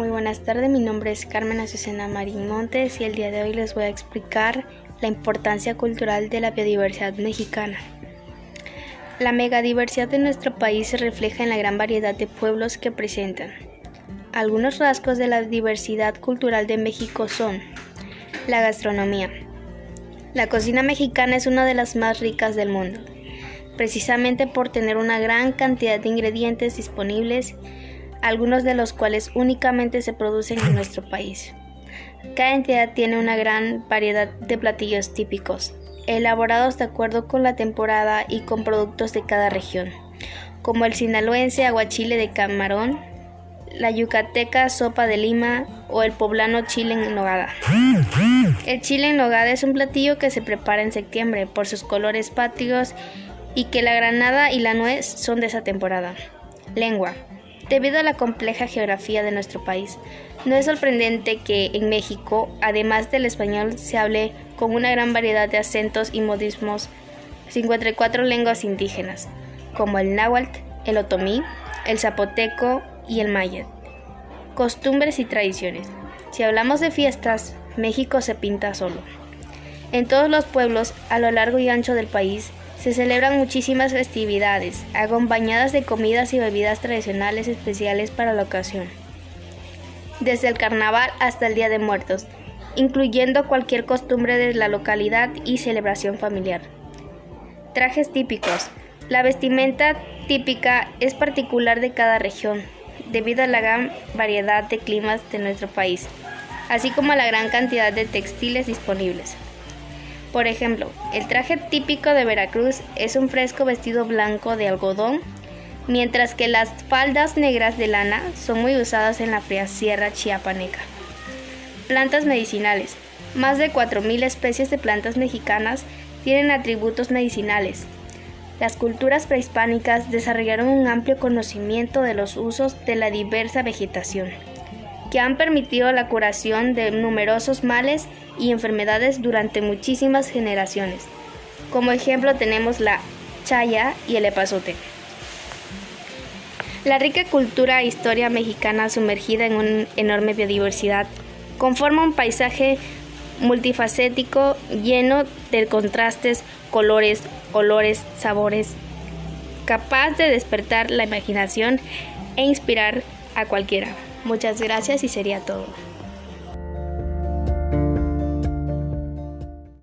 Muy buenas tardes, mi nombre es Carmen Azucena Marín Montes y el día de hoy les voy a explicar la importancia cultural de la biodiversidad mexicana. La megadiversidad de nuestro país se refleja en la gran variedad de pueblos que presentan. Algunos rasgos de la diversidad cultural de México son la gastronomía. La cocina mexicana es una de las más ricas del mundo, precisamente por tener una gran cantidad de ingredientes disponibles algunos de los cuales únicamente se producen en nuestro país. Cada entidad tiene una gran variedad de platillos típicos, elaborados de acuerdo con la temporada y con productos de cada región, como el sinaloense aguachile de camarón, la yucateca sopa de lima o el poblano chile en nogada. El chile en nogada es un platillo que se prepara en septiembre por sus colores patrios y que la granada y la nuez son de esa temporada. Lengua. Debido a la compleja geografía de nuestro país, no es sorprendente que en México, además del español, se hable con una gran variedad de acentos y modismos 54 lenguas indígenas, como el náhuatl, el otomí, el zapoteco y el maya. Costumbres y tradiciones. Si hablamos de fiestas, México se pinta solo. En todos los pueblos a lo largo y ancho del país se celebran muchísimas festividades, acompañadas de comidas y bebidas tradicionales especiales para la ocasión. Desde el carnaval hasta el Día de Muertos, incluyendo cualquier costumbre de la localidad y celebración familiar. Trajes típicos. La vestimenta típica es particular de cada región, debido a la gran variedad de climas de nuestro país, así como a la gran cantidad de textiles disponibles. Por ejemplo, el traje típico de Veracruz es un fresco vestido blanco de algodón, mientras que las faldas negras de lana son muy usadas en la fría sierra chiapaneca. Plantas medicinales. Más de 4.000 especies de plantas mexicanas tienen atributos medicinales. Las culturas prehispánicas desarrollaron un amplio conocimiento de los usos de la diversa vegetación que han permitido la curación de numerosos males y enfermedades durante muchísimas generaciones. Como ejemplo tenemos la chaya y el epazote. La rica cultura e historia mexicana sumergida en una enorme biodiversidad conforma un paisaje multifacético lleno de contrastes, colores, olores, sabores, capaz de despertar la imaginación e inspirar a cualquiera. Muchas gracias y sería todo.